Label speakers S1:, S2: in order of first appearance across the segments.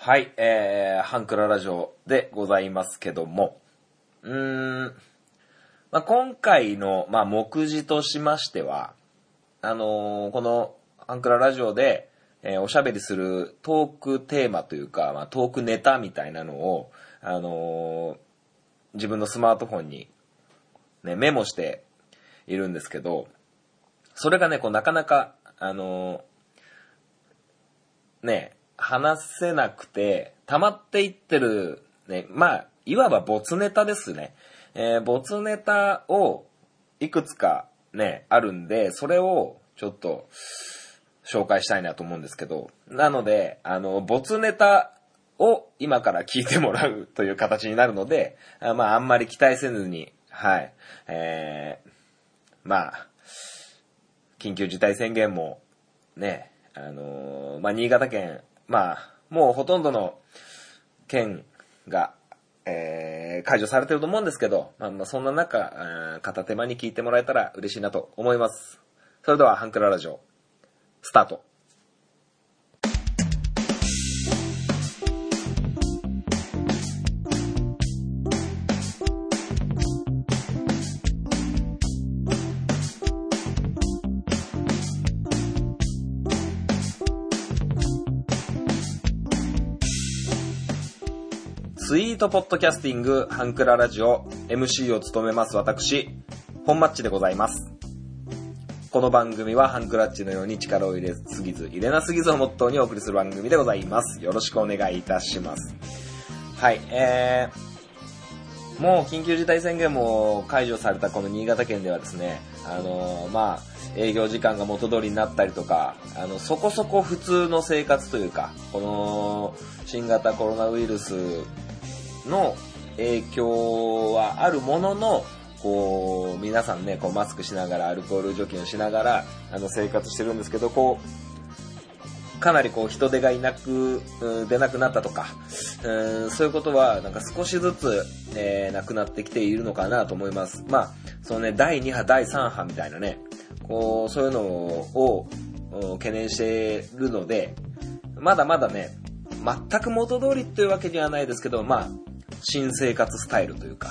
S1: はい、えー、ハンクララジオでございますけども、うーん、まあ、今回の、まあ、目次としましては、あのーこのハンクララジオで、えーおしゃべりするトークテーマというか、まあ、トークネタみたいなのを、あのー自分のスマートフォンに、ね、メモしているんですけど、それがね、こう、なかなか、あのね、話せなくて、溜まっていってる、ね、まあ、いわばボツネタですね。えー、ボツネタをいくつかね、あるんで、それをちょっと紹介したいなと思うんですけど、なので、あの、ボツネタを今から聞いてもらうという形になるので、あまあ、あんまり期待せずに、はい、えー、まあ、緊急事態宣言も、ね、あのーまあ、新潟県、まあ、もうほとんどの県が、えー解除されてると思うんですけど、まあ、まあそんな中、片手間に聞いてもらえたら嬉しいなと思います。それでは、ハンクララジオ、スタート。スイートポッドキャスティングハンクララジオ MC を務めます私、本マッチでございます。この番組はハンクラッチのように力を入れすぎず、入れなすぎずをモットーにお送りする番組でございます。よろしくお願いいたします。はい、えー、もう緊急事態宣言も解除されたこの新潟県ではですね、あのーまあ、営業時間が元通りになったりとか、あの、そこそこ普通の生活というか、この新型コロナウイルスの影響はあるものの、こう、皆さんね、こうマスクしながら、アルコール除菌をしながら、あの、生活してるんですけど、こう、かなりこう人手がいなく、出なくなったとか、うんそういうことはなんか少しずつ、えーなくなってきているのかなと思います。まあ、そのね、第2波、第3波みたいなね、こう、そういうのを懸念しているので、まだまだね、全く元通りっていうわけではないですけど、まあ、新生活スタイルというか、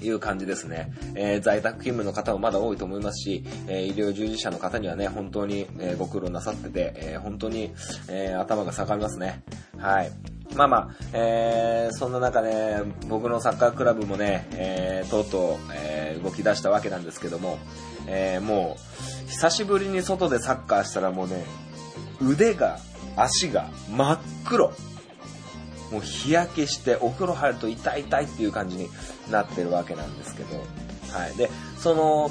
S1: いう感じですね。えー在宅勤務の方もまだ多いと思いますし、えー医療従事者の方にはね、本当に、えーご苦労なさってて、えー本当に、えー頭が下がりますね。はい。まあまあ、えーそんな中ね、僕のサッカークラブもね、えーとうとう、えー動き出したわけなんですけども、えーもう、久しぶりに外でサッカーしたらもうね、腕が、足が真っ黒。もう日焼けしてお風呂入ると痛い痛いっていう感じになってるわけなんですけど、はい。で、その、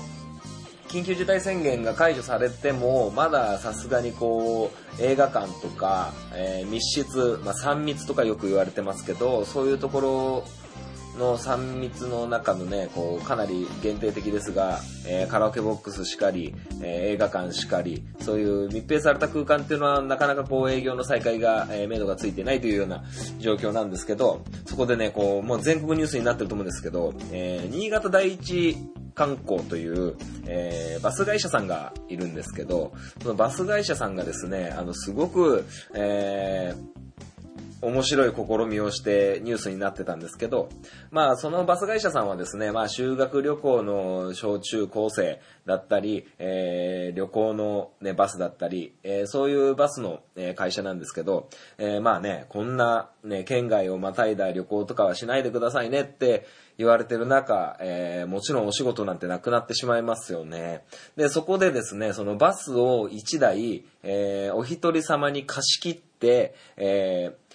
S1: 緊急事態宣言が解除されても、まださすがにこう、映画館とか、えー密室、まあ、3密とかよく言われてますけど、そういうところの3密の中のね、こう、かなり限定的ですが、えーカラオケボックスしかり、えー映画館しかり、そういう密閉された空間っていうのはなかなかこう営業の再開が、えー、目処がついてないというような状況なんですけど、そこでね、こう、もう全国ニュースになってると思うんですけど、えー新潟第一観光という、えーバス会社さんがいるんですけど、そのバス会社さんがですね、あの、すごく、えー面白い試みをしてニュースになってたんですけど、まあそのバス会社さんはですね、まあ修学旅行の小中高生だったり、えー旅行のね、バスだったり、えーそういうバスの、会社なんですけど、えーまあね、こんなね、県外をまたいだ旅行とかはしないでくださいねって言われてる中、えーもちろんお仕事なんてなくなってしまいますよね。で、そこでですね、そのバスを1台、えーお一人様に貸し切って、えー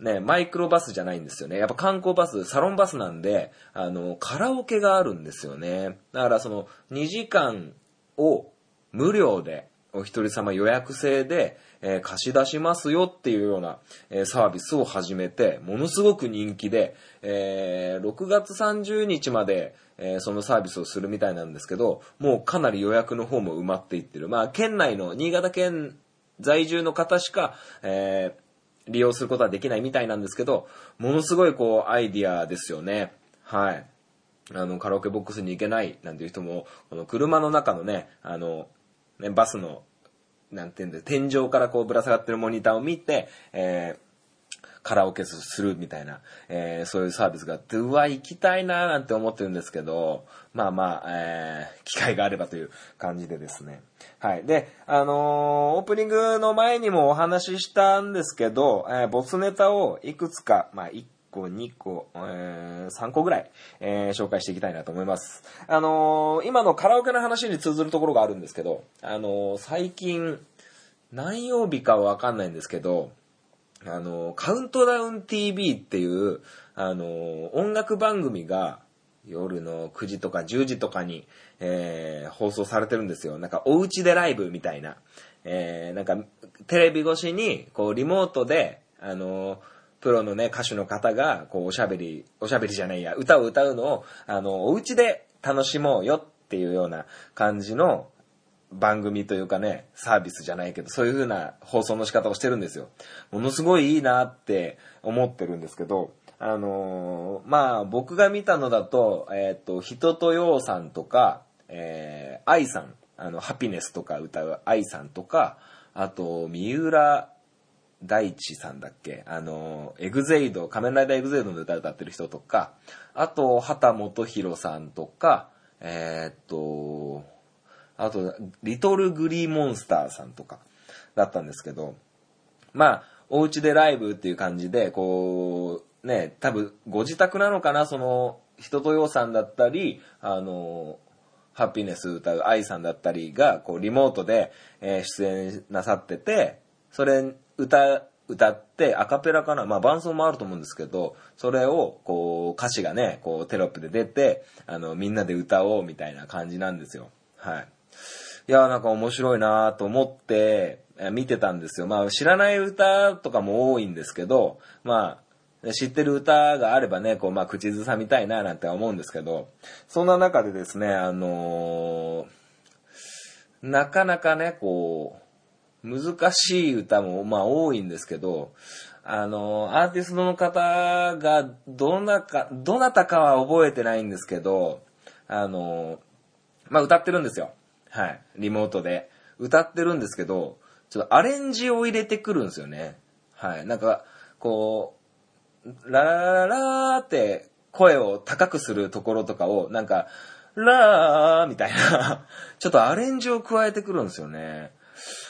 S1: ね、マイクロバスじゃないんですよね。やっぱ観光バス、サロンバスなんで、あの、カラオケがあるんですよね。だからその、2時間を無料で、お一人様予約制で、えー貸し出しますよっていうような、えーサービスを始めて、ものすごく人気で、えー6月30日まで、えそのサービスをするみたいなんですけど、もうかなり予約の方も埋まっていってる。まあ、県内の、新潟県在住の方しか、えー利用することはできないみたいなんですけど、ものすごいこうアイディアですよね。はい。あの、カラオケボックスに行けないなんていう人も、この車の中のね、あの、ね、バスの、なんていうんで、天井からこうぶら下がってるモニターを見て、えーカラオケするみたいな、えー、そういうサービスがあって、うわ、行きたいなーなんて思ってるんですけど、まあまあ、えー、機会があればという感じでですね。はい。で、あのー、オープニングの前にもお話ししたんですけど、えー、ボスネタをいくつか、まあ、1個、2個、えー、3個ぐらい、えー、紹介していきたいなと思います。あのー、今のカラオケの話に通ずるところがあるんですけど、あのー、最近、何曜日かはわかんないんですけど、あの、カウントダウン TV っていう、あの、音楽番組が夜の9時とか10時とかに、えー、放送されてるんですよ。なんかお家でライブみたいな。えー、なんかテレビ越しに、こうリモートで、あの、プロのね、歌手の方が、こうおしゃべり、おしゃべりじゃないや、歌を歌うのを、あの、お家で楽しもうよっていうような感じの、番組というかね、サービスじゃないけど、そういう風な放送の仕方をしてるんですよ。ものすごいいいなって思ってるんですけど、あのー、まあ、僕が見たのだと、えっ、ー、と、人とようさんとか、えー、愛さん、あの、ハピネスとか歌う愛さんとか、あと、三浦大地さんだっけあの、エグゼイド、仮面ライダーエグゼイドの歌歌ってる人とか、あと、畑本博さんとか、えー、っと、あと、リトルグリーモンスターさんとかだったんですけど、まあ、お家でライブっていう感じで、こう、ね、多分ご自宅なのかな、その、人とようさんだったり、あの、ハピネス歌う愛さんだったりが、こう、リモートで、え、出演なさってて、それ、歌、歌って、アカペラかなまあ伴奏もあると思うんですけど、それを、こう、歌詞がね、こう、テロップで出て、あの、みんなで歌おうみたいな感じなんですよ。はい。いや、なんか面白いなと思って、見てたんですよ。まあ、知らない歌とかも多いんですけど、まあ、知ってる歌があればね、こう、まあ、口ずさみたいななんて思うんですけど、そんな中でですね、あのー、なかなかね、こう、難しい歌も、まあ、多いんですけど、あのー、アーティストの方が、どなか、どなたかは覚えてないんですけど、あのー、まあ、歌ってるんですよ。はい。リモートで。歌ってるんですけど、ちょっとアレンジを入れてくるんですよね。はい。なんか、こう、ラララーって声を高くするところとかを、なんか、ラーみたいな、ちょっとアレンジを加えてくるんですよね。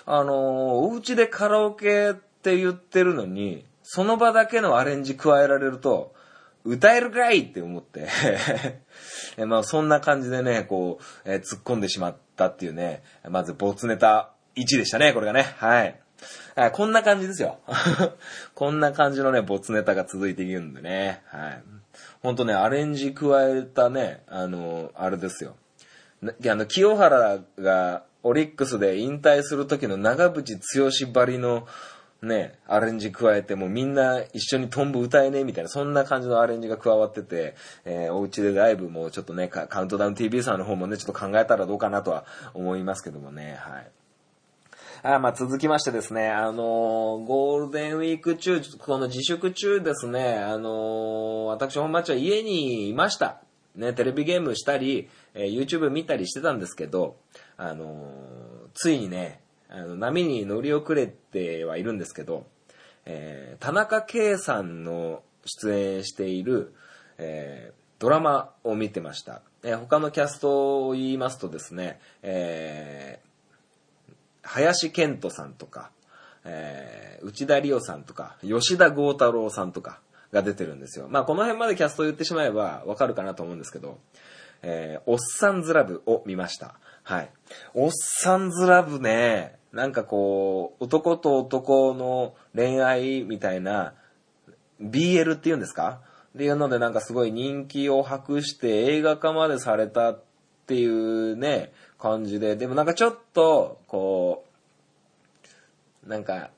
S1: あの、お家でカラオケって言ってるのに、その場だけのアレンジ加えられると、歌えるかいって思って まあそんな感じでね、こう、えー、突っ込んでしまったっていうね、まず没ネタ1でしたね、これがね。はい。こんな感じですよ。こんな感じのね、没ネタが続いていくんでね。はい。ほんとね、アレンジ加えたね、あの、あれですよ。あの、清原がオリックスで引退する時の長渕剛ばりのね、アレンジ加えて、もうみんな一緒にトンボ歌えねえみたいな、そんな感じのアレンジが加わってて、えー、お家でライブもちょっとね、カウントダウン TV さんの方もね、ちょっと考えたらどうかなとは思いますけどもね、はい。あまあ続きましてですね、あのー、ゴールデンウィーク中、この自粛中ですね、あのー、私本町は家にいました。ね、テレビゲームしたり、えー、YouTube 見たりしてたんですけど、あのついにね、あの波に乗り遅れてはいるんですけど、えー、田中圭さんの出演している、えー、ドラマを見てました。えー、他のキャストを言いますとですね、えー、林健人さんとか、えー、内田理央さんとか、吉田剛太郎さんとかが出てるんですよ。まあこの辺までキャストを言ってしまえばわかるかなと思うんですけど、えー、おっさんずラブを見ました。はい。おっさんずラブね、なんかこう、男と男の恋愛みたいな、BL って言うんですか？っていうのでなんかすごい人気を博して映画化までされたっていうね、感じで、でもなんかちょっと、こう、なんか、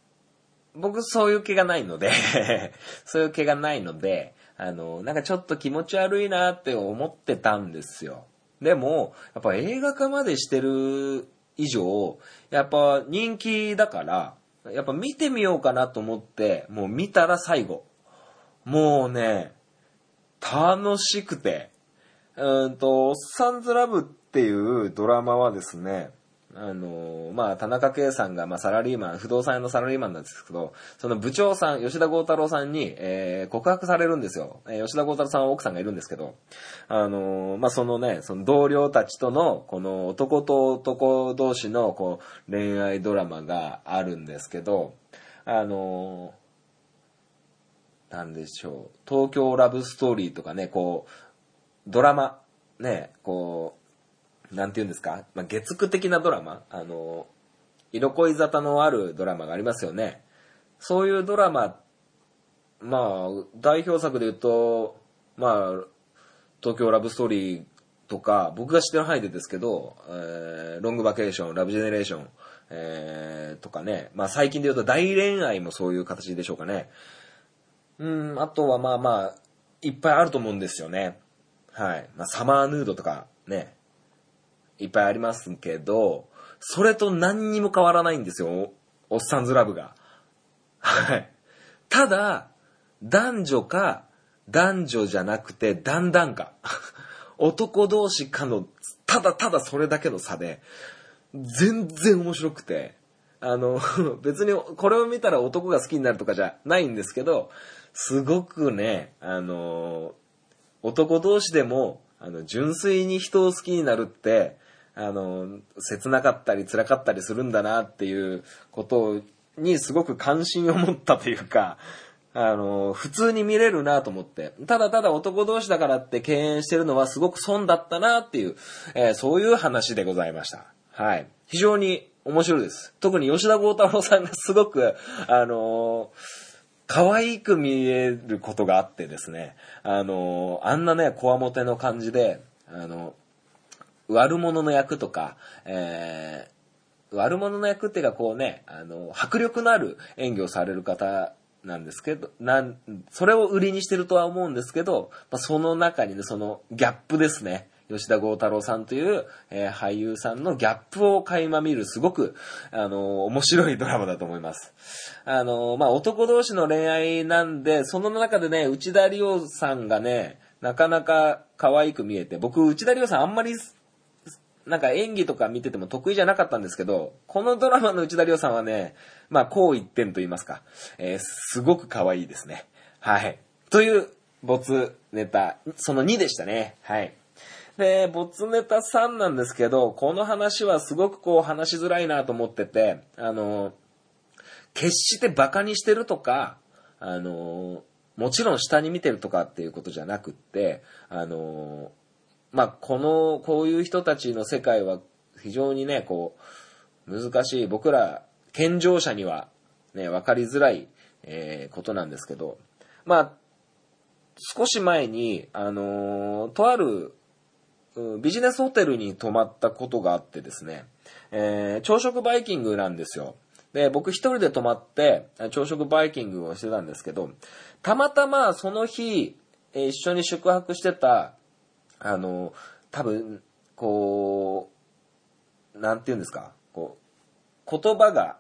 S1: 僕そういう気がないので そういう気がないので、あの、なんかちょっと気持ち悪いなって思ってたんですよ。でも、やっぱ映画化までしてる以上、やっぱ人気だから、やっぱ見てみようかなと思って、もう見たら最後。もうね、楽しくて。うんと、おっさんずラブっていうドラマはですね、あのまあ、田中圭さんが、まあ、サラリーマン、不動産屋のサラリーマンなんですけど、その部長さん、吉田剛太郎さんに、えー告白されるんですよ。えー吉田剛太郎さんは奥さんがいるんですけど、あのまあ、そのね、その同僚たちとの、この男と男同士の、こう、恋愛ドラマがあるんですけど、あのなんでしょう、東京ラブストーリーとかね、こう、ドラマ、ね、こう、なんて言うんですか、まあ、月9的なドラマ、あの、色恋沙汰のあるドラマがありますよね。そういうドラマ、まあ、代表作で言うと、まあ、東京ラブストーリーとか、僕が知ってる範囲でですけど、えーロングバケーション、ラブジェネレーション、えーとかね、まあ最近で言うと大恋愛もそういう形でしょうかね。うん、あとはまあまあ、いっぱいあると思うんですよね。はい。まあ、サマーヌードとかね、いっぱいありますけど、それと何にも変わらないんですよ、おおっさんずラブが。はい。ただ、男女か、男女じゃなくて、だんだんか。男同士かの、ただただそれだけの差で、全然面白くて、あの、別にこれを見たら男が好きになるとかじゃないんですけど、すごくね、あの、男同士でも、あの、純粋に人を好きになるって、あの、切なかったり辛かったりするんだなっていうことにすごく関心を持ったというか、あの、普通に見れるなと思って。ただただ男同士だからって敬遠してるのはすごく損だったなっていう、えーそういう話でございました。はい。非常に面白いです。特に吉田剛太郎さんがすごく、あの可愛く見えることがあってですね、あのあんなね、こわもての感じで、あの、悪者の役とか、えー悪者の役っていうかこうね、あの、迫力のある演技をされる方なんですけど、なん、それを売りにしてるとは思うんですけど、まあ、その中にね、そのギャップですね。吉田剛太郎さんという、えー俳優さんのギャップを垣間見るすごく、あの面白いドラマだと思います。あのまあ、男同士の恋愛なんで、その中でね、内田理央さんがね、なかなか可愛く見えて、僕、内田理央さんあんまりなんか演技とか見てても得意じゃなかったんですけど、このドラマの内田理央さんはね、まあ、こう一点と言いますか、えーすごく可愛いですね。はい。という、没ネタ、その2でしたね。はい。で、没ネタ3なんですけど、この話はすごくこう話しづらいなと思ってて、あの、決してバカにしてるとか、あの、もちろん下に見てるとかっていうことじゃなくって、あの、まあ、この、こういう人たちの世界は非常にね、こう、難しい、僕ら、健常者にはね、わかりづらい、えーことなんですけど、まあ、少し前に、あのとある、ビジネスホテルに泊まったことがあってですね、えー朝食バイキングなんですよ。で、僕一人で泊まって、朝食バイキングをしてたんですけど、たまたまその日、え一緒に宿泊してた、あの、多分、こう、なんて言うんですか、こう、言葉が、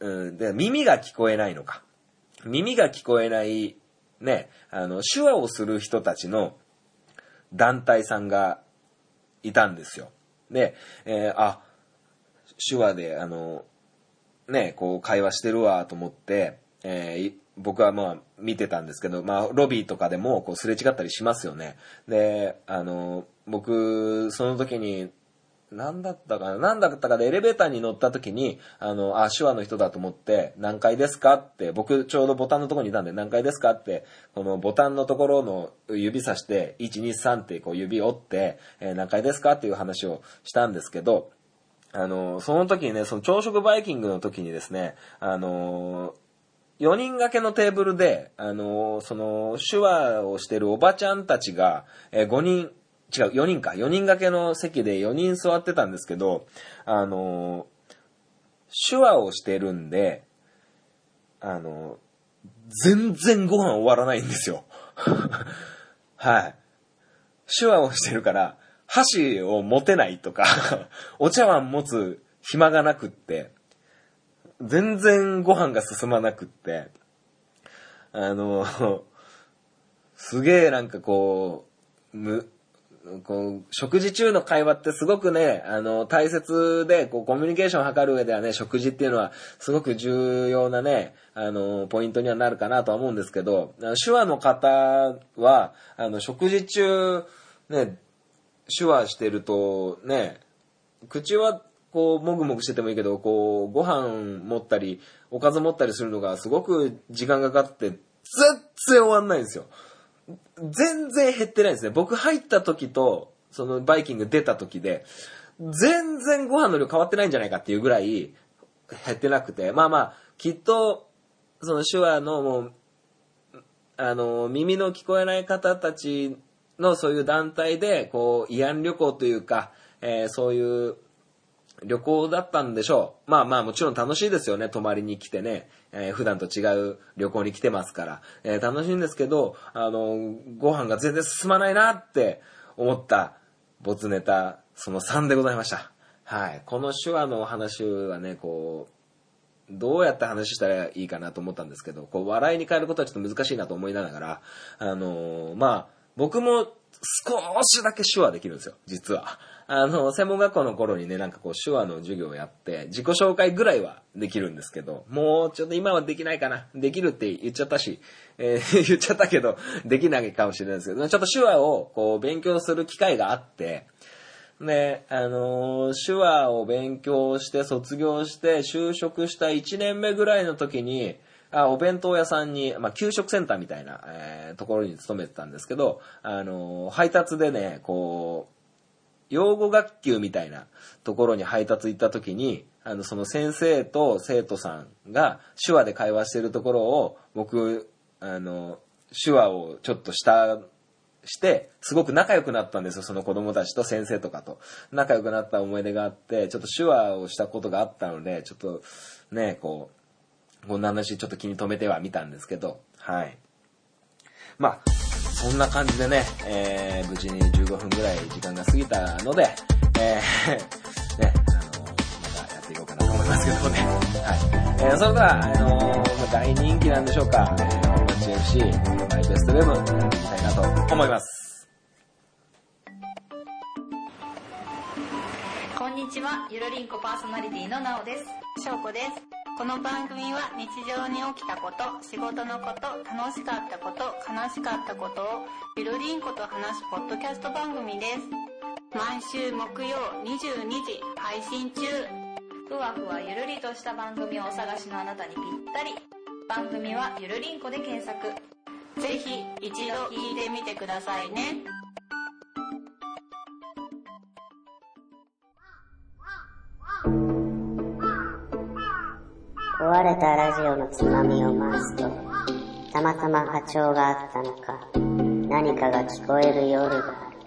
S1: うん、で、耳が聞こえないのか。耳が聞こえない、ね、あの、手話をする人たちの団体さんがいたんですよ。で、えーあ、手話で、あの、ね、こう会話してるわと思って、えー僕はまあ見てたんですけど、まあロビーとかでもこうすれ違ったりしますよね。で、あの、僕、その時に、何だったかな何だったかでエレベーターに乗った時に、あの、あ、手話の人だと思って、何階ですかって、僕ちょうどボタンのところにいたんで、何階ですかって、このボタンのところの指さして、1、2、3ってこう指折って、えー何階ですかっていう話をしたんですけど、あの、その時にね、その朝食バイキングの時にですね、あの、4人掛けのテーブルで、あの、その、手話をしてるおばちゃんたちが、えー5人、違う、4人か、4人掛けの席で4人座ってたんですけど、あの、手話をしてるんで、あの、全然ご飯終わらないんですよ。はい。手話をしてるから、箸を持てないとか、お茶碗持つ暇がなくって、全然ご飯が進まなくって、あの、すげえなんかこう、む、こう、食事中の会話ってすごくね、あの、大切で、こう、コミュニケーションを図る上ではね、食事っていうのは、すごく重要なね、あの、ポイントにはなるかなとは思うんですけど、手話の方は、あの、食事中、ね、手話してると、ね、口は、こう、もぐもぐしててもいいけど、こう、ご飯持ったり、おかず持ったりするのがすごく時間がかかって、全然終わんないんですよ。全然減ってないんですね。僕入った時と、そのバイキング出た時で、全然ご飯の量変わってないんじゃないかっていうぐらい減ってなくて、まあまあ、きっと、その手話のもう、あの、耳の聞こえない方たちのそういう団体で、こう、慰安旅行というか、えー、そういう旅行だったんでしょう。まあまあもちろん楽しいですよね。泊まりに来てね。えー、普段と違う旅行に来てますから。えー、楽しいんですけど、あの、ご飯が全然進まないなって思った没ネタ、その3でございました。はい。この手話のお話はね、こう、どうやって話したらいいかなと思ったんですけど、こう、笑いに変えることはちょっと難しいなと思いながら、あのー、まあ、僕も少しだけ手話できるんですよ、実は。あの、専門学校の頃にね、なんかこう手話の授業をやって、自己紹介ぐらいはできるんですけど、もうちょっと今はできないかな。できるって言っちゃったし、えー、言っちゃったけど、できないかもしれないですけど、ちょっと手話をこう勉強する機会があって、で、あのー、手話を勉強して卒業して就職した1年目ぐらいの時に、あお弁当屋さんに、まあ、給食センターみたいな、えー、ところに勤めてたんですけど、あのー、配達でね、こう、養護学級みたいなところに配達行った時に、あの、その先生と生徒さんが手話で会話してるところを、僕、あの、手話をちょっとしたして、すごく仲良くなったんですよ、その子供たちと先生とかと。仲良くなった思い出があって、ちょっと手話をしたことがあったので、ちょっとね、こう、こんな話ちょっと気に留めてはみたんですけど、はい。まあ、そんな感じでね、えー、無事に15分ぐらい時間が過ぎたので、えー、ね、あの、またやっていこうかなと思いますけどもね。はい。えー、それでは、あのー、大人気なんでしょうか、えー、本町 FC、マイベストウェブ、やっていきたいなと思います。
S2: こんにちは、ゆるりんこパーソナリティのなおです。しょうこです。この番組は日常に起きたこと、仕事のこと、楽しかったこと、悲しかったことをゆるりんこと話すポッドキャスト番組です。毎週木曜22時配信中。ふわふわゆるりとした番組をお探しのあなたにぴったり。番組はゆるりんこで検索。ぜひ一度聞いてみてくださいね。
S3: 壊れたラジオのつまみを回すと、たまたま波長があったのか、何かが聞こえる夜がある。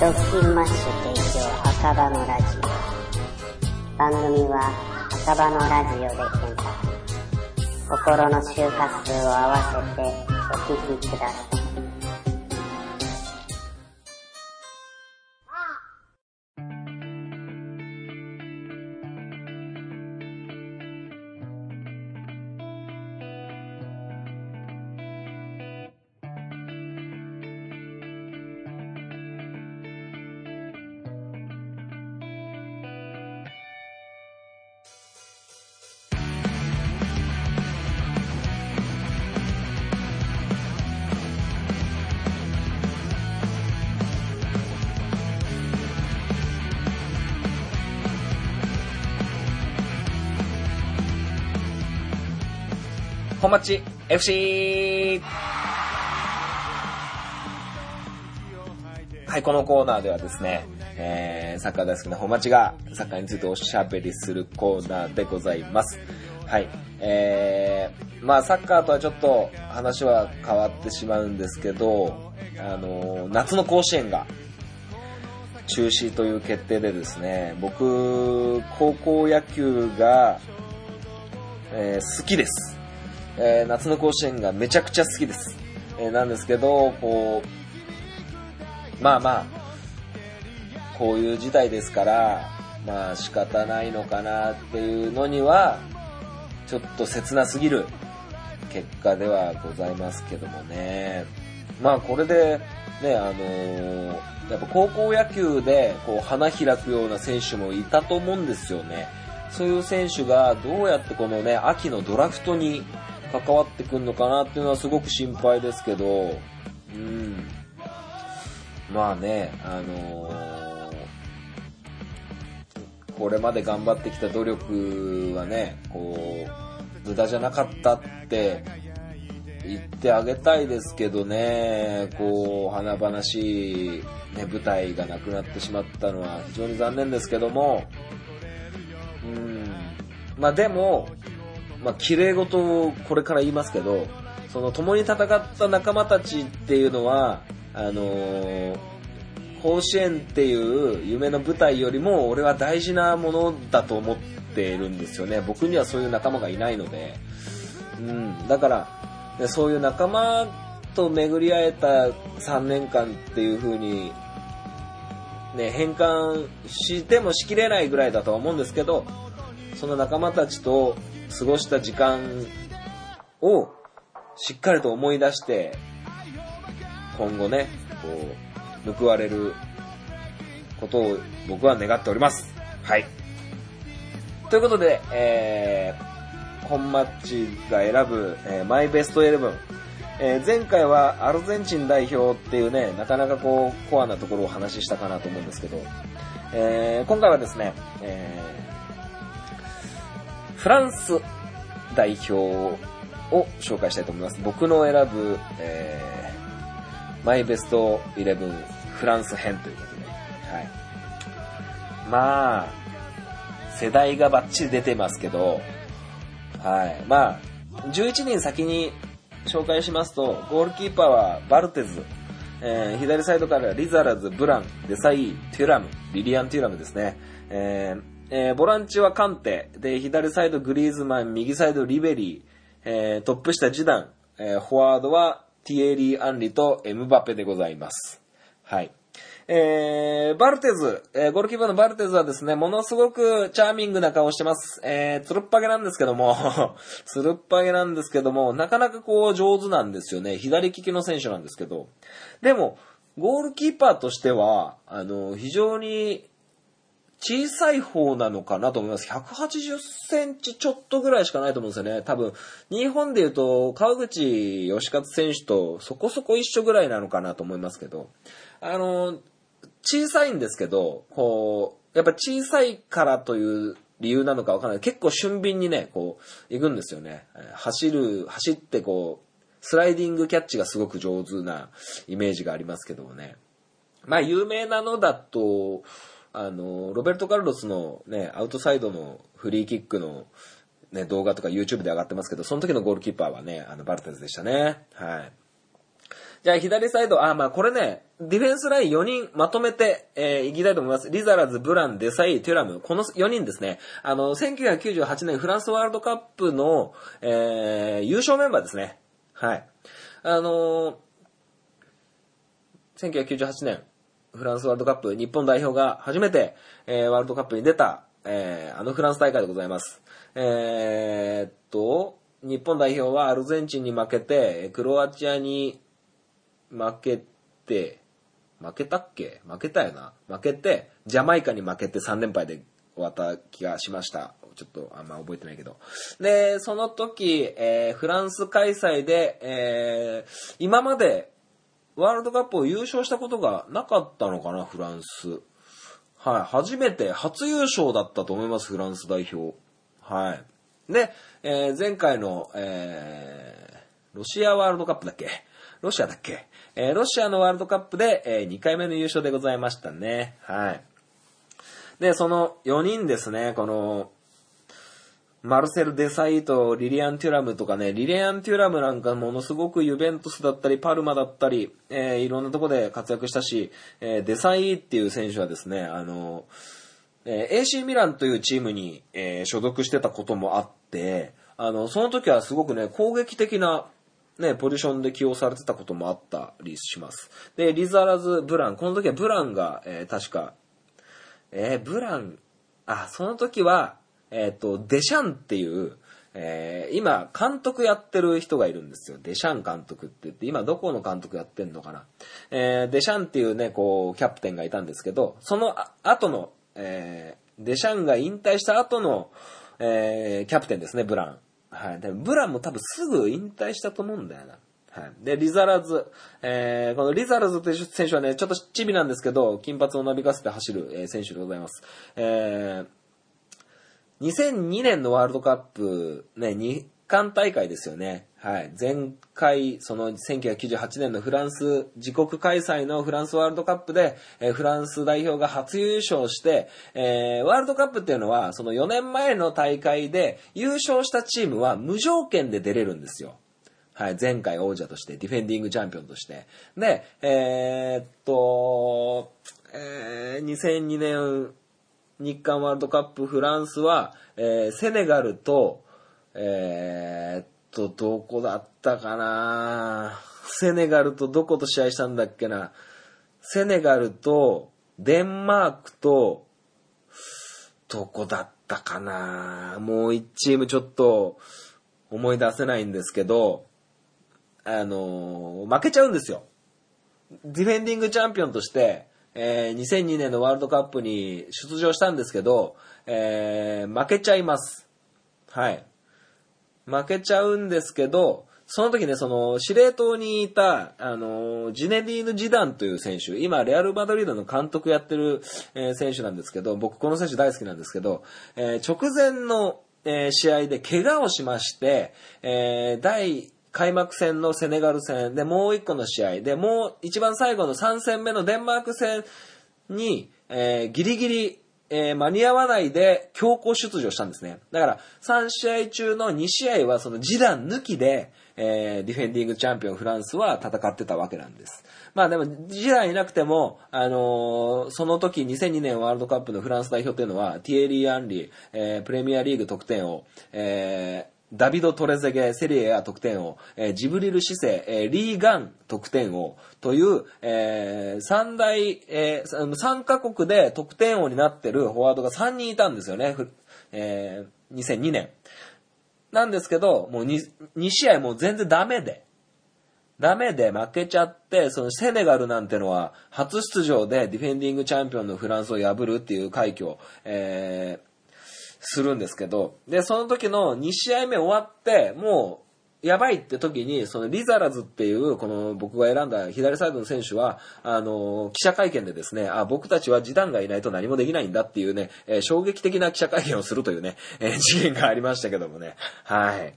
S3: ドッキンマッシュ提供赤羽のラジオ。番組は赤羽のラジオで検索。心の周波数を合わせてお聞きください。
S1: 本町 FC! はい、このコーナーではですね、えー、サッカー大好きな本町がサッカーについておしゃべりするコーナーでございます。はい。えー、まあサッカーとはちょっと話は変わってしまうんですけど、あのー、夏の甲子園が中止という決定でですね、僕、高校野球が、えー、好きです。えー、夏の甲子園がめちゃくちゃ好きです。えー、なんですけど、こう、まあまあ、こういう事態ですから、まあ仕方ないのかなっていうのには、ちょっと切なすぎる結果ではございますけどもね。まあこれで、ね、あのーやっぱ高校野球でこう花開くような選手もいたと思うんですよね。そういう選手がどうやってこのね、秋のドラフトに関わってくるのかなっていうのはすごく心配ですけど、うん。まあね、あのーこれまで頑張ってきた努力はね、こう、無駄じゃなかったって言ってあげたいですけどね、こう、華々しい、ね、舞台がなくなってしまったのは非常に残念ですけども、うん、まあでも、まあ綺麗事をこれから言いますけど、その共に戦った仲間たちっていうのは、あのー甲子園っていう夢の舞台よりも俺は大事なものだと思っているんですよね。僕にはそういう仲間がいないので。うん、だから、そういう仲間と巡り会えた3年間っていう風に、ね、変換してもしきれないぐらいだとは思うんですけど、その仲間たちと過ごした時間をしっかりと思い出して、今後ね、こう、報われることを僕は願っております。はい。ということで、えー、本マッチが選ぶ、えーマイベストイレブン。えー前回はアルゼンチン代表っていうね、なかなかこう、コアなところをお話ししたかなと思うんですけど、えー今回はですね、えーフランス代表を紹介したいと思います。僕の選ぶ、えーマイベストイレブンフランス編ということで、はい。まあ、世代がバッチリ出てますけど、はい。まあ、11人先に紹介しますと、ゴールキーパーはバルテズ、えー左サイドからリザラズ、ブラン、デサイ、テュラム、リリアン・テュラムですね。えーえーボランチはカンテ、で、左サイドグリーズマン、右サイドリベリー、えートップ下ジダン、えーフォワードはティエリー・アンリとエムバペでございます。はい。えー、バルテズ、えーゴールキーパーのバルテズはですね、ものすごくチャーミングな顔してます。えー、つるっぱげなんですけども、つるっぱげなんですけども、なかなかこう上手なんですよね。左利きの選手なんですけど。でも、ゴールキーパーとしては、あの、非常に小さい方なのかなと思います。180センチちょっとぐらいしかないと思うんですよね。多分、日本で言うと、川口義勝選手とそこそこ一緒ぐらいなのかなと思いますけど、あの、小さいんですけど、こう、やっぱ小さいからという理由なのかわからない。結構俊敏にね、こう、行くんですよね。走る、走ってこう、スライディングキャッチがすごく上手なイメージがありますけどもね。まあ、有名なのだと、あの、ロベルト・カルロスのね、アウトサイドのフリーキックの、ね、動画とか YouTube で上がってますけど、その時のゴールキーパーはね、あの、バルテズでしたね。はい。じゃあ、左サイド、あ、まあ、これね、ディフェンスライン4人まとめて、えー、いきたいと思います。リザラズ、ブラン、デサイ、テュラム。この4人ですね。あの、1998年フランスワールドカップの、えー、優勝メンバーですね。はい。あのー1998年、フランスワールドカップ、日本代表が初めて、えーワールドカップに出た、えーあのフランス大会でございます。えーっと、日本代表はアルゼンチンに負けて、クロアチアに負けて、負けたっけ？負けたよな。負けて、ジャマイカに負けて3連敗で終わった気がしました。ちょっとあんま覚えてないけど。で、その時、えーフランス開催で、えー今までワールドカップを優勝したことがなかったのかな、フランス。はい、初めて、初優勝だったと思います、フランス代表。はい。で、えー前回の、えーロシアワールドカップだっけ？ロシアだっけ？えーロシアのワールドカップで、え2回目の優勝でございましたね。はい。で、その4人ですね、この、マルセル・デサイとリリアン・テュラムとかね、リリアン・テュラムなんかものすごくユベントスだったり、パルマだったり、えーいろんなとこで活躍したし、えーデサイっていう選手はですね、あの、えー AC ミランというチームに、えー所属してたこともあって、あの、その時はすごくね、攻撃的な、ね、ポジションで起用されてたこともあったりします。で、リザラズ・ブラン、この時はブランが、えー確か、えーブラン、あ、その時は、えっ、と、デシャンっていう、ええー今、監督やってる人がいるんですよ。デシャン監督って言って、今どこの監督やってんのかな。えーデシャンっていうね、こう、キャプテンがいたんですけど、その後の、えーデシャンが引退した後の、えーキャプテンですね、ブラン。はい。でブランも多分すぐ引退したと思うんだよな。はい。で、リザラズ。えー、このリザラズという選手はね、ちょっとチビなんですけど、金髪をなびかせて走る、えー選手でございます。えー、2002年のワールドカップ、ね、日韓大会ですよね。はい。前回、その1998年のフランス、自国開催のフランスワールドカップで、えーフランス代表が初優勝して、えーワールドカップっていうのは、その4年前の大会で優勝したチームは無条件で出れるんですよ。はい、前回王者として、ディフェンディングチャンピオンとして。で、えーっと、えー2002年日韓ワールドカップフランスは、えーセネガルと、えーっと、どこだったかな？セネガルとどこと試合したんだっけな？セネガルと、デンマークと、どこだったかな？もう一チームちょっと思い出せないんですけど、あのー負けちゃうんですよ。ディフェンディングチャンピオンとして、えー2002年のワールドカップに出場したんですけど、えー負けちゃいます。はい。負けちゃうんですけど、その時ね、その、司令塔にいた、あの、ジネディーヌ・ジダンという選手、今、レアル・マドリードの監督やってる、えー選手なんですけど、僕この選手大好きなんですけど、えー直前の、えー試合で怪我をしまして、え第開幕戦のセネガル戦でもう一個の試合でもう一番最後の3戦目のデンマーク戦に、えーギリギリ、えー間に合わないで強行出場したんですね。だから3試合中の2試合はその示談抜きで、えーディフェンディングチャンピオンフランスは戦ってたわけなんです。まあでも示談いなくても、あのーその時2002年ワールドカップのフランス代表っていうのはティエリー・アンリー、えープレミアリーグ得点王、えーダビド・トレゼゲ、セリエア得点王、えージブリル・シセ、えーリー・ガン得点王という、えー三大、えー、3カ国で得点王になってるフォワードが3人いたんですよね。えー2002年。なんですけど、もう 2, 2試合もう全然ダメで。ダメで負けちゃって、そのセネガルなんてのは初出場でディフェンディングチャンピオンのフランスを破るっていう快挙、えするんですけど、で、その時の2試合目終わって、もう、やばいって時に、そのリザラズっていう、この僕が選んだ左サイドの選手は、あの、記者会見でですね、あ、僕たちは時短がいないと何もできないんだっていうね、えー衝撃的な記者会見をするというね、えー事件がありましたけどもね。はい。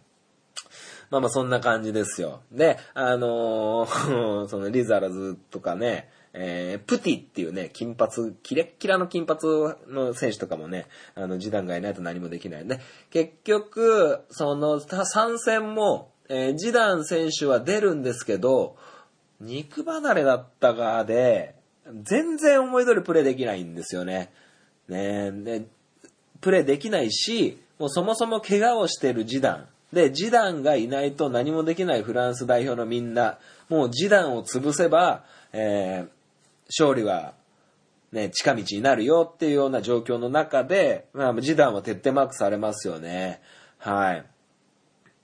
S1: まあまあそんな感じですよ。で、あのー そのリザラズとかね、えープティっていうね、金髪、キレッキラの金髪の選手とかもね、あの、時短がいないと何もできない。で、結局、その、参戦も、えージダン選手は出るんですけど、肉離れだったかで、全然思い通りプレーできないんですよね。ねで、プレーできないし、もうそもそも怪我をしてるジダン。で、ジダンがいないと何もできないフランス代表のみんな、もうジダンを潰せば、えー勝利は、ね、近道になるよっていうような状況の中で、まあ、ジダンは徹底マークされますよね。はい。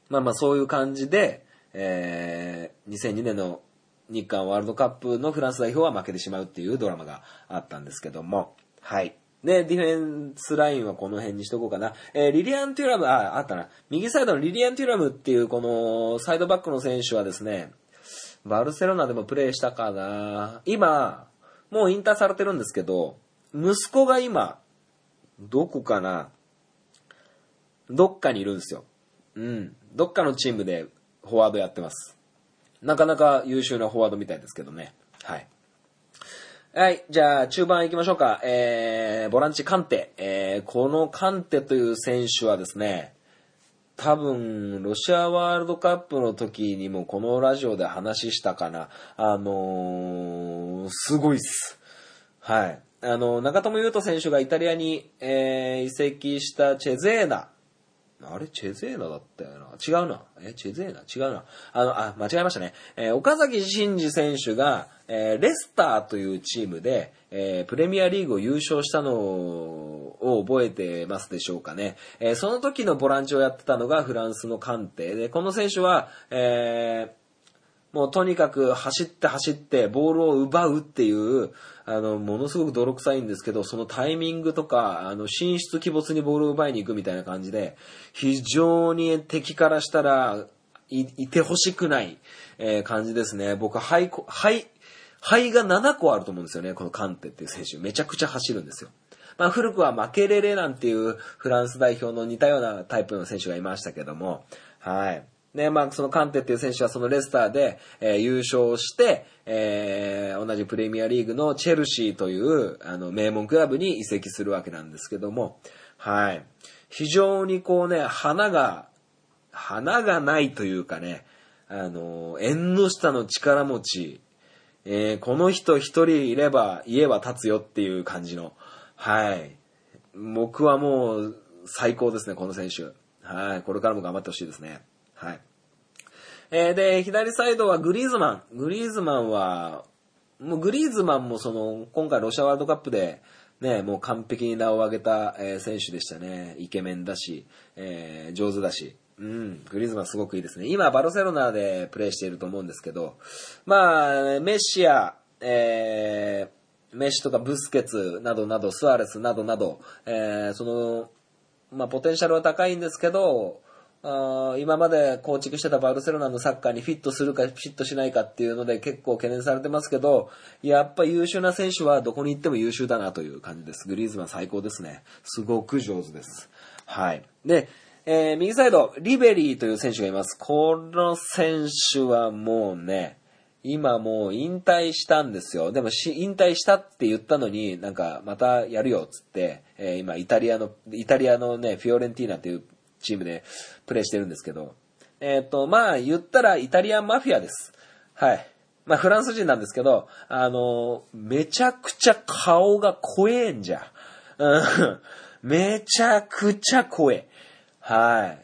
S1: まあまあそういう感じで、えー2002年の日韓ワールドカップのフランス代表は負けてしまうっていうドラマがあったんですけども、はい。で、ディフェンスラインはこの辺にしとこうかな。えーリリアン・テュラム、あ、あったな。右サイドのリリアン・テュラムっていうこのサイドバックの選手はですね、バルセロナでもプレーしたかな。今、もう引退されてるんですけど、息子が今、どこかな？どっかにいるんですよ。うん。どっかのチームでフォワードやってます。なかなか優秀なフォワードみたいですけどね。はい。はい。じゃあ、中盤行きましょうか。えー、ボランチカンテ。えー、このカンテという選手はですね、多分、ロシアワールドカップの時にもこのラジオで話したかな。あのー、すごいっす。はい。あの、中友佑都選手がイタリアに、えー移籍したチェゼーナあれ、チェゼーナだったよな。違うな。え、チェゼーナ？違うな。あの、あ、間違えましたね。えー岡崎慎司選手が、えーレスターというチームで、えープレミアリーグを優勝したのを覚えてますでしょうかね。えその時のボランチをやってたのがフランスのカンテで、この選手は、えーもうとにかく走って走ってボールを奪うっていう、あの、ものすごく泥臭いんですけど、そのタイミングとか、あの、進出鬼没にボールを奪いに行くみたいな感じで、非常に敵からしたら、い、いてほしくない、えー感じですね。僕、肺、肺、肺が7個あると思うんですよね、このカンテっていう選手。めちゃくちゃ走るんですよ。まあ、古くはマケレレなんていうフランス代表の似たようなタイプの選手がいましたけども、はい。ね、まあ、そのカンテっていう選手はそのレスターで、えー優勝して、えー同じプレミアリーグのチェルシーという、あの、名門クラブに移籍するわけなんですけども、はい。非常にこうね、花が、花がないというかね、あの、縁の下の力持ち、えーこの人一人いれば家は建つよっていう感じの、はい。僕はもう最高ですね、この選手。はい。これからも頑張ってほしいですね。はい。えーで、左サイドはグリーズマン。グリーズマンは、もうグリーズマンもその、今回ロシアワールドカップで、ね、もう完璧に名を上げた、えー選手でしたね。イケメンだし、えー上手だし。うん、グリーズマンすごくいいですね。今、バルセロナでプレーしていると思うんですけど、まあ、メッシや、えーメッシとかブスケツなどなど、スアレスなどなど、えーその、まあ、ポテンシャルは高いんですけど、あ今まで構築してたバルセロナのサッカーにフィットするかフィットしないかっていうので結構懸念されてますけど、やっぱ優秀な選手はどこに行っても優秀だなという感じです。グリーズマン最高ですね。すごく上手です。はい。で、えー右サイド、リベリーという選手がいます。この選手はもうね、今もう引退したんですよ。でも、引退したって言ったのに、なんか、またやるよ、っつって、えー今、イタリアの、イタリアのね、フィオレンティーナっていうチームでプレーしてるんですけど、えっ、と、まあ、言ったらイタリアンマフィアです。はい。まあ、フランス人なんですけど、あのめちゃくちゃ顔が怖えんじゃ。うん。めちゃくちゃ怖え。はい。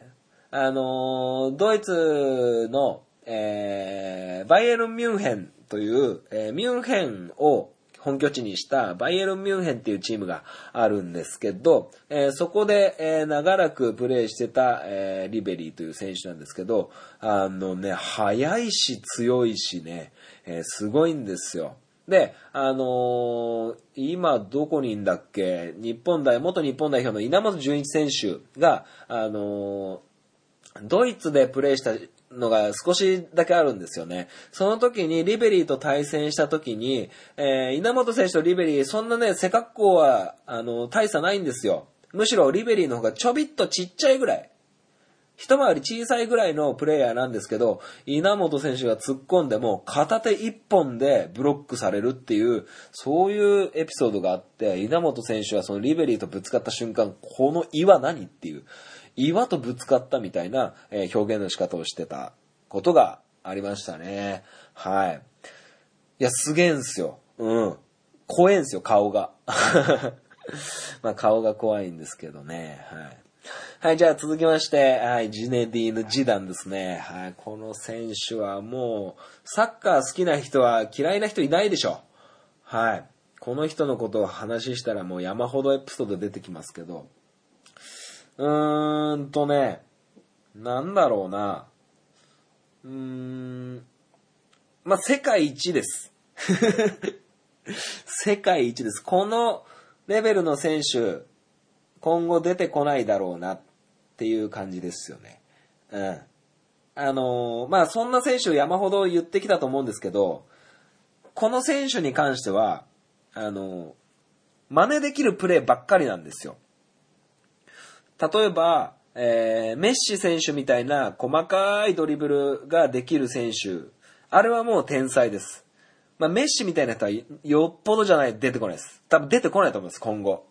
S1: あのドイツの、えーバイエルン・ミュンヘンという、えーミュンヘンを本拠地にしたバイエルン・ミュンヘンっていうチームがあるんですけど、えーそこで、えー長らくプレーしてた、えーリベリーという選手なんですけど、あのね、速いし強いしね、えーすごいんですよ。で、あのー今どこにいんだっけ日本代、元日本代表の稲本純一選手が、あのードイツでプレーしたのが少しだけあるんですよね。その時にリベリーと対戦した時に、えー稲本選手とリベリー、そんなね、背格好は、あの、大差ないんですよ。むしろリベリーの方がちょびっとちっちゃいぐらい。一回り小さいぐらいのプレイヤーなんですけど、稲本選手が突っ込んでも片手一本でブロックされるっていう、そういうエピソードがあって、稲本選手はそのリベリーとぶつかった瞬間、この岩何っていう、岩とぶつかったみたいな、え表現の仕方をしてたことがありましたね。はい。いや、すげえんすよ。うん。怖えんすよ、顔が。まあ、顔が怖いんですけどね。はい。はい、じゃあ続きまして、はい、ジネディーヌ・ジダンですね。はい、この選手はもう、サッカー好きな人は嫌いな人いないでしょ。はい。この人のことを話したらもう山ほどエピソード出てきますけど。うーんとね、なんだろうな。うーん、まあ、世界一です。世界一です。このレベルの選手、今後出てこないだろうなっていう感じですよね。うん。あのーまあ、そんな選手を山ほど言ってきたと思うんですけど、この選手に関しては、あのー真似できるプレーばっかりなんですよ。例えば、えーメッシ選手みたいな細かいドリブルができる選手、あれはもう天才です。まあ、メッシみたいな人はよっぽどじゃない出てこないです。多分出てこないと思います、今後。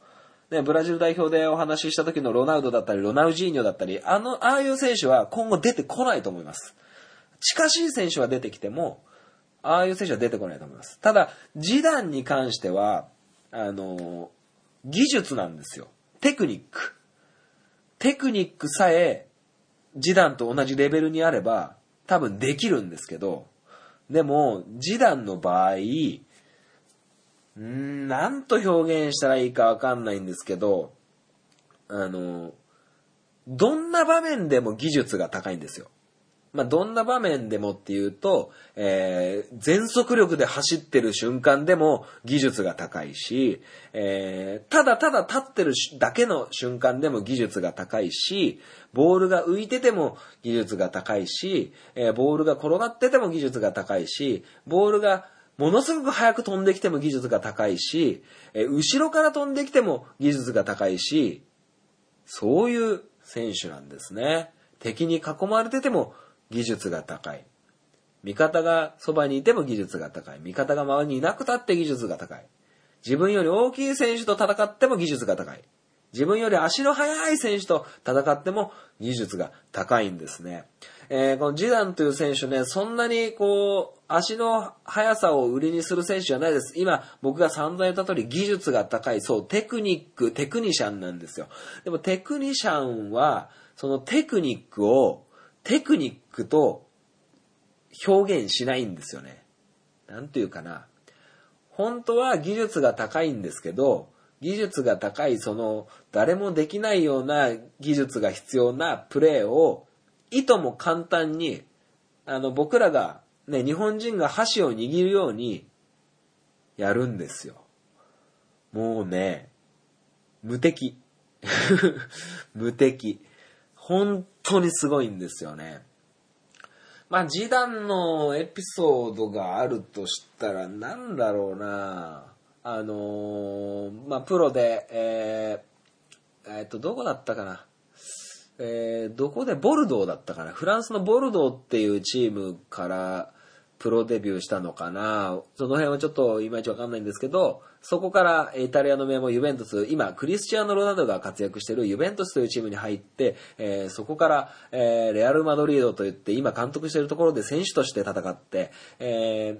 S1: ね、ブラジル代表でお話しした時のロナウドだったり、ロナウジーニョだったり、あの、ああいう選手は今後出てこないと思います。近しい選手は出てきても、ああいう選手は出てこないと思います。ただ、ジダンに関しては、あの、技術なんですよ。テクニック。テクニックさえ、示談と同じレベルにあれば、多分できるんですけど、でも、示談の場合、ん、なんと表現したらいいかわかんないんですけど、あの、どんな場面でも技術が高いんですよ。まあ、どんな場面でもっていうと、えー、全速力で走ってる瞬間でも技術が高いし、えー、ただただ立ってるだけの瞬間でも技術が高いし、ボールが浮いてても技術が高いし、えー、ボールが転がってても技術が高いし、ボールがものすごく早く飛んできても技術が高いし、えー、後ろから飛んできても技術が高いし、そういう選手なんですね。敵に囲まれてても技術が高い。味方がそばにいても技術が高い。味方が周りにいなくたって技術が高い。自分より大きい選手と戦っても技術が高い。自分より足の速い選手と戦っても技術が高いんですね。えー、このジダンという選手ね、そんなにこう、足の速さを売りにする選手じゃないです。今、僕が散々言った通り技術が高い、そう、テクニック、テクニシャンなんですよ。でもテクニシャンは、そのテクニックをテクニックと表現しないんですよね。なんていうかな。本当は技術が高いんですけど、技術が高い、その、誰もできないような技術が必要なプレーを、いとも簡単に、あの、僕らが、ね、日本人が箸を握るように、やるんですよ。もうね、無敵。無敵。本当にすごいんですよね。まあ、ジダンのエピソードがあるとしたら、なんだろうなあのー、まあ、プロで、えー、えー、っと、どこだったかな。えー、どこでボルドーだったかな。フランスのボルドーっていうチームから、プロデビューしたのかな？その辺はちょっといまいちわかんないんですけど、そこからイタリアの名門ユベントス、今クリスチアーノ・ロナウドが活躍しているユベントスというチームに入って、えー、そこから、えー、レアル・マドリードといって今監督しているところで選手として戦って、えー、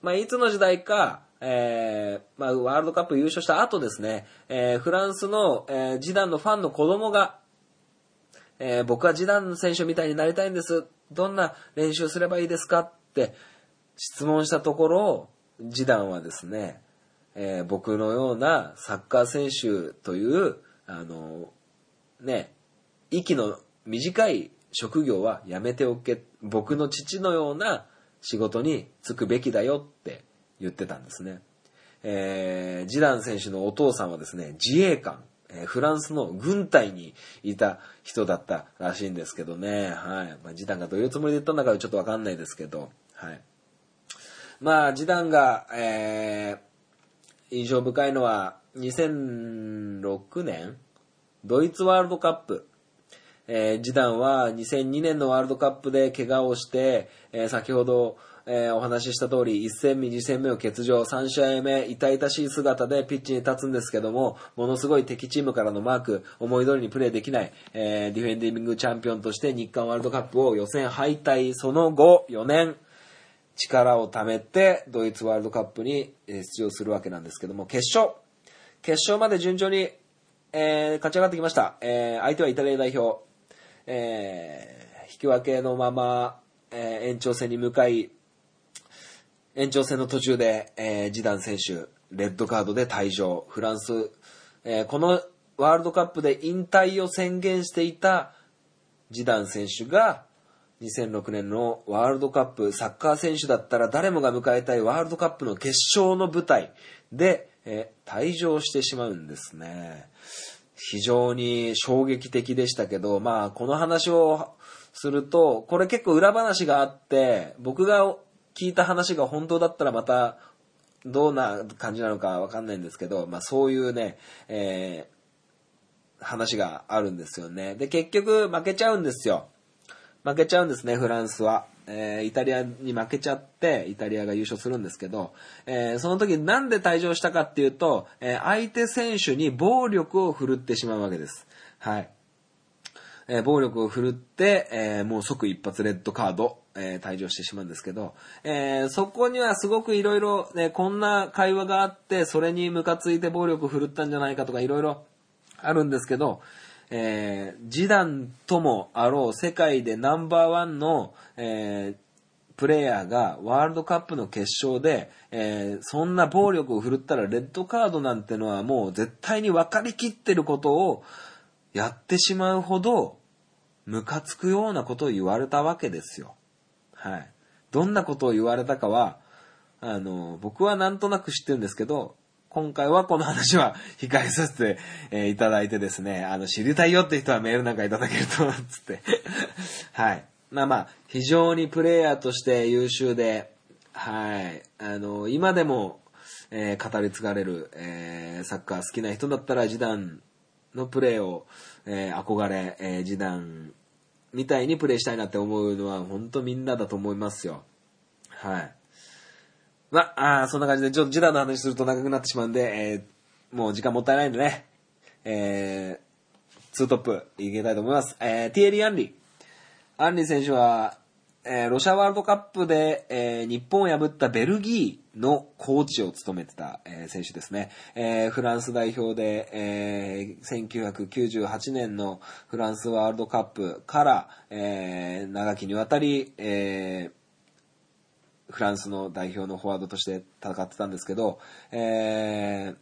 S1: まあ、いつの時代か、えー、まあ、ワールドカップ優勝した後ですね、えー、フランスの、えー、ジダンのファンの子供が、えー、僕はジダンの選手みたいになりたいんです。どんな練習すればいいですか？って質問したところ、ジダンはですね、えー、僕のようなサッカー選手という、あの、ね、息の短い職業はやめておけ、僕の父のような仕事に就くべきだよって言ってたんですね。えー、ジダン選手のお父さんはですね、自衛官、えー、フランスの軍隊にいた人だったらしいんですけどね、はい。まあ、ジダンがどういうつもりで言ったんだかちょっとわかんないですけど、はい。まあ、ジダンが、えー、印象深いのは、2006年ドイツワールドカップ。えー、ジダンは2002年のワールドカップで怪我をして、えー、先ほど、えー、お話しした通り、1戦目、2戦目を欠場、3試合目、痛々しい姿でピッチに立つんですけども、ものすごい敵チームからのマーク、思い通りにプレーできない、えー、ディフェンディングチャンピオンとして日韓ワールドカップを予選敗退、その後、4年、力を貯めて、ドイツワールドカップに出場するわけなんですけども、決勝、決勝まで順調に、えー、勝ち上がってきました。えー、相手はイタリア代表、えー、引き分けのまま、えー、延長戦に向かい、延長戦の途中で、えー、ジダン選手、レッドカードで退場。フランス、えー、このワールドカップで引退を宣言していたジダン選手が、2006年のワールドカップ、サッカー選手だったら誰もが迎えたいワールドカップの決勝の舞台で、え、退場してしまうんですね。非常に衝撃的でしたけど、まあ、この話をすると、これ結構裏話があって、僕が聞いた話が本当だったらまた、どんな感じなのかわかんないんですけど、まあそういうね、えー、話があるんですよね。で、結局負けちゃうんですよ。負けちゃうんですね、フランスは。えー、イタリアに負けちゃって、イタリアが優勝するんですけど、えー、その時なんで退場したかっていうと、えー、相手選手に暴力を振るってしまうわけです。はい。え、暴力を振るって、え、もう即一発レッドカード、え、退場してしまうんですけど、え、そこにはすごくいろいろ、ね、こんな会話があって、それにムカついて暴力を振るったんじゃないかとかいろいろあるんですけど、えー、ジダンともあろう世界でナンバーワンの、えー、プレイヤーがワールドカップの決勝で、えー、そんな暴力を振るったらレッドカードなんてのはもう絶対に分かりきってることをやってしまうほどムカつくようなことを言われたわけですよ。はい。どんなことを言われたかは、あの、僕はなんとなく知ってるんですけど、今回はこの話は控えさせて、えー、いただいてですね、あの、知りたいよって人はメールなんかいただけると、つって。はい。まあまあ、非常にプレイヤーとして優秀で、はい。あの、今でも、えー、語り継がれる、えー、サッカー好きな人だったら、ジダンのプレーを、えー、憧れ、えー、ジダンみたいにプレイしたいなって思うのは、本当みんなだと思いますよ。はい。まあ、あそんな感じで、ちょっとジダンの話すると長くなってしまうんで、えー、もう時間もったいないんでね、えー、ツートップいきたいと思います。えー、ティエリー・アンリー。アンリー選手は、えー、ロシアワールドカップで、えー、日本を破ったベルギーのコーチを務めてた、えー、選手ですね。えー、フランス代表で、えー、1998年のフランスワールドカップから、えー、長きにわたり、えー、フランスの代表のフォワードとして戦ってたんですけど、えー、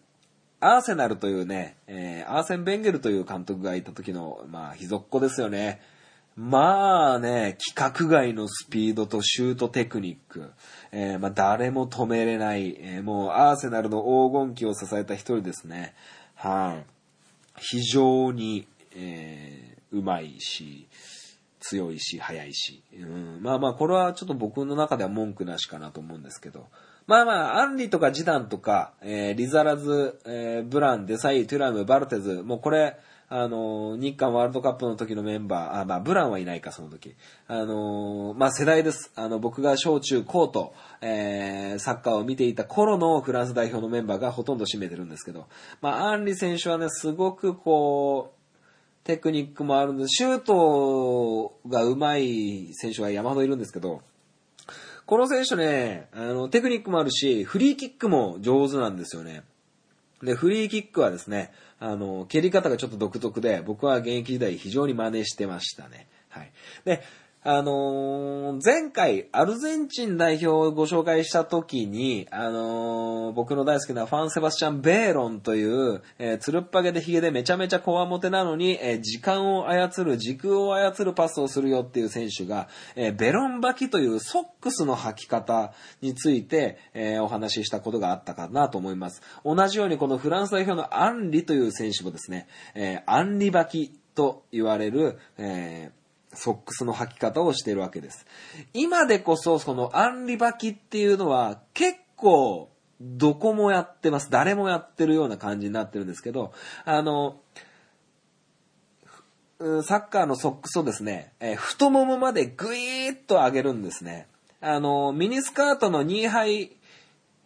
S1: アーセナルというね、えー、アーセン・ベンゲルという監督がいた時の、まあ、秘蔵っ子ですよね。まあね、規格外のスピードとシュートテクニック。えー、まあ誰も止めれない、えー、もうアーセナルの黄金期を支えた一人ですね。はい、非常に、えー、うまいし、強いし、速いし。うん、まあまあ、これはちょっと僕の中では文句なしかなと思うんですけど。まあまあ、アンリとかジダンとか、えー、リザラズ、えー、ブラン、デサイ、トゥラム、バルテズ、もうこれ、あの、日韓ワールドカップの時のメンバー、あ、まあ、ブランはいないか、その時。あの、まあ、世代です。あの、僕が小中高と、えー、サッカーを見ていた頃のフランス代表のメンバーがほとんど占めてるんですけど、まあ、アンリ選手はね、すごくこう、テクニックもあるんで、シュートが上手い選手は山ほどいるんですけど、この選手ね、あの、テクニックもあるし、フリーキックも上手なんですよね。で、フリーキックはですね、あの、蹴り方がちょっと独特で、僕は現役時代非常に真似してましたね。はい。で、あのー、前回、アルゼンチン代表をご紹介した時に、あのー、僕の大好きなファン・セバスチャン・ベーロンという、えー、つるっぱげでヒゲでめちゃめちゃこわもてなのに、えー、時間を操る、時空を操るパスをするよっていう選手が、え、ベロン履きというソックスの履き方について、え、お話ししたことがあったかなと思います。同じようにこのフランス代表のアンリという選手もですね、え、アンリ履きと言われる、えーソックスの履き方をしているわけです。今でこそそのアンリ履きっていうのは結構どこもやってます。誰もやってるような感じになってるんですけど、あの、サッカーのソックスをですね、え太ももまでグイーッと上げるんですね。あの、ミニスカートのニーハイ、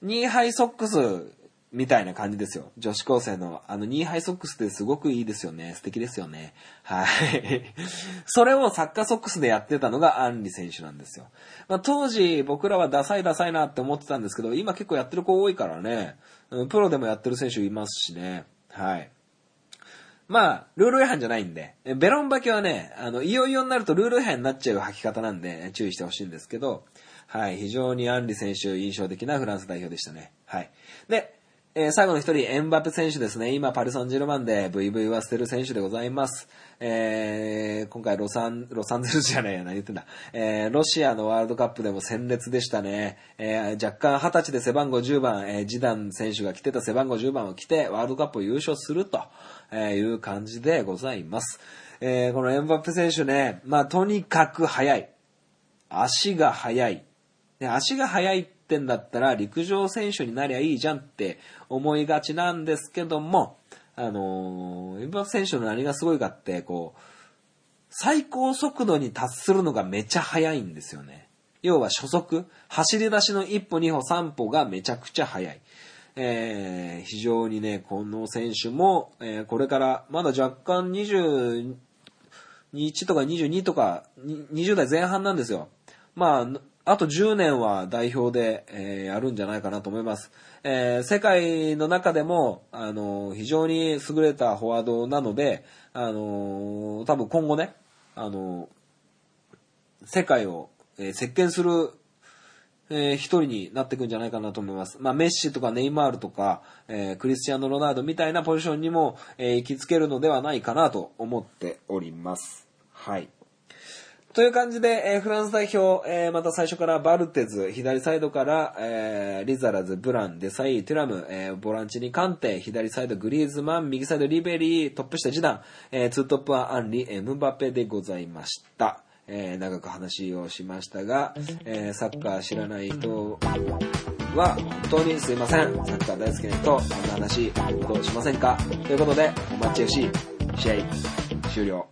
S1: ニーハイソックスみたいな感じですよ。女子高生の、あの、ニーハイソックスってすごくいいですよね。素敵ですよね。はい。それをサッカーソックスでやってたのがアンリ選手なんですよ。まあ、当時、僕らはダサいダサいなって思ってたんですけど、今結構やってる子多いからね。プロでもやってる選手いますしね。はい。まあ、ルール違反じゃないんで、ベロン履きはね、あの、いよいよになるとルール違反になっちゃう履き方なんで、注意してほしいんですけど、はい、非常にアンリ選手印象的なフランス代表でしたね。はい。で、えー、最後の一人、エンバペ選手ですね。今、パリ・サンジェルマンで VV は捨てる選手でございます。えー、今回、ロサン、ロサンゼルスじゃねえや、何言ってんだ。えー、ロシアのワールドカップでも鮮烈でしたね。えー、若干20歳で背番号10番、えー、ジダン選手が着てた背番号10番を着て、ワールドカップを優勝するという感じでございます。えー、このエンバペ選手ね、まあ、とにかく速い。足が速い。足が速いってんだったら陸上選手になりゃいいじゃんって思いがちなんですけども、あのー、エムバペ選手の何がすごいかって、こう、最高速度に達するのがめちゃ速いんですよね。要は初速、走り出しの一歩二歩三歩がめちゃくちゃ速い。えー、非常にね、この選手も、えー、これからまだ若干21とか22とか20代前半なんですよ。まあ、あと10年は代表で、えーやるんじゃないかなと思います。えー世界の中でも、あの非常に優れたフォワードなので、あの多分今後ね、あの世界を、えー席巻する、えー一人になっていくんじゃないかなと思います。まあ、メッシとかネイマールとか、えークリスチアーノ・ロナウドみたいなポジションにも、えー行きつけるのではないかなと思っております。はい。という感じで、えーフランス代表、えーまた最初からバルテズ、左サイドから、えーリザラズ、ブラン、デサイ、テュラム、えーボランチにカンテ、左サイドグリーズマン、右サイドリベリー、トップ下ジダン、えーツートップはアンリ、エムバペでございました。えー長く話をしましたが、えーサッカー知らない人は本当にすいません。サッカー大好きな人、こんな話、どうしませんか？ということで、お待ちよし、試合終了。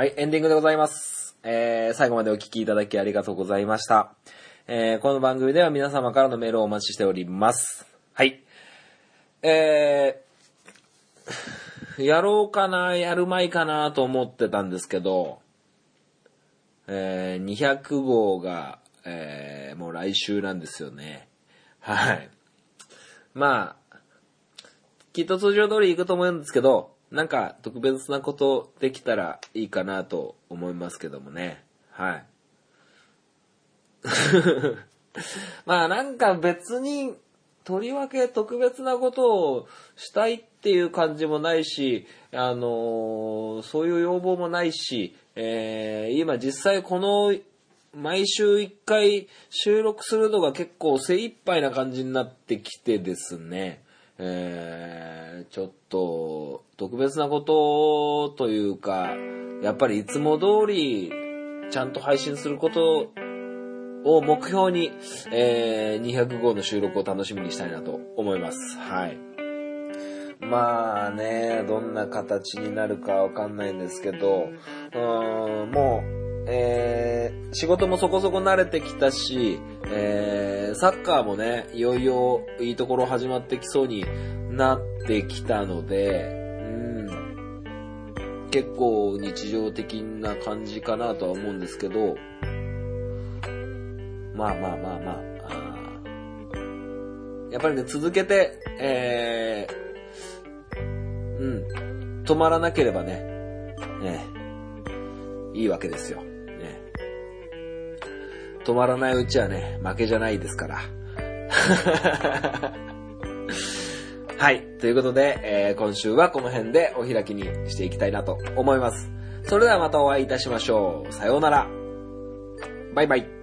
S1: はい、エンディングでございます。えー、最後までお聞きいただきありがとうございました。えー、この番組では皆様からのメールをお待ちしております。はい。えー、やろうかな、やるまいかなと思ってたんですけど、えー、200号が、えー、もう来週なんですよね。はい。まあ、きっと通常通り行くと思うんですけど、なんか特別なことできたらいいかなと思いますけどもね。はい。まあなんか別に、とりわけ特別なことをしたいっていう感じもないし、あのーそういう要望もないし、えー今実際この毎週一回収録するのが結構精一杯な感じになってきてですね、えーちょっと特別なことというか、やっぱりいつも通りちゃんと配信することを目標に、えー200号の収録を楽しみにしたいなと思います。はい。まあね、どんな形になるかわかんないんですけど、うーん、もう、えー仕事もそこそこ慣れてきたし、えーサッカーもね、いよいよいいところ始まってきそうになってきたので、うん、結構日常的な感じかなとは思うんですけど、まあまあまあまあ、あやっぱりね、続けて、えー、うん、止まらなければね、ね、いいわけですよ。止まらないうちはね、負けじゃないですから。はい。ということで、えー今週はこの辺でお開きにしていきたいなと思います。それではまたお会いいたしましょう。さようなら。バイバイ。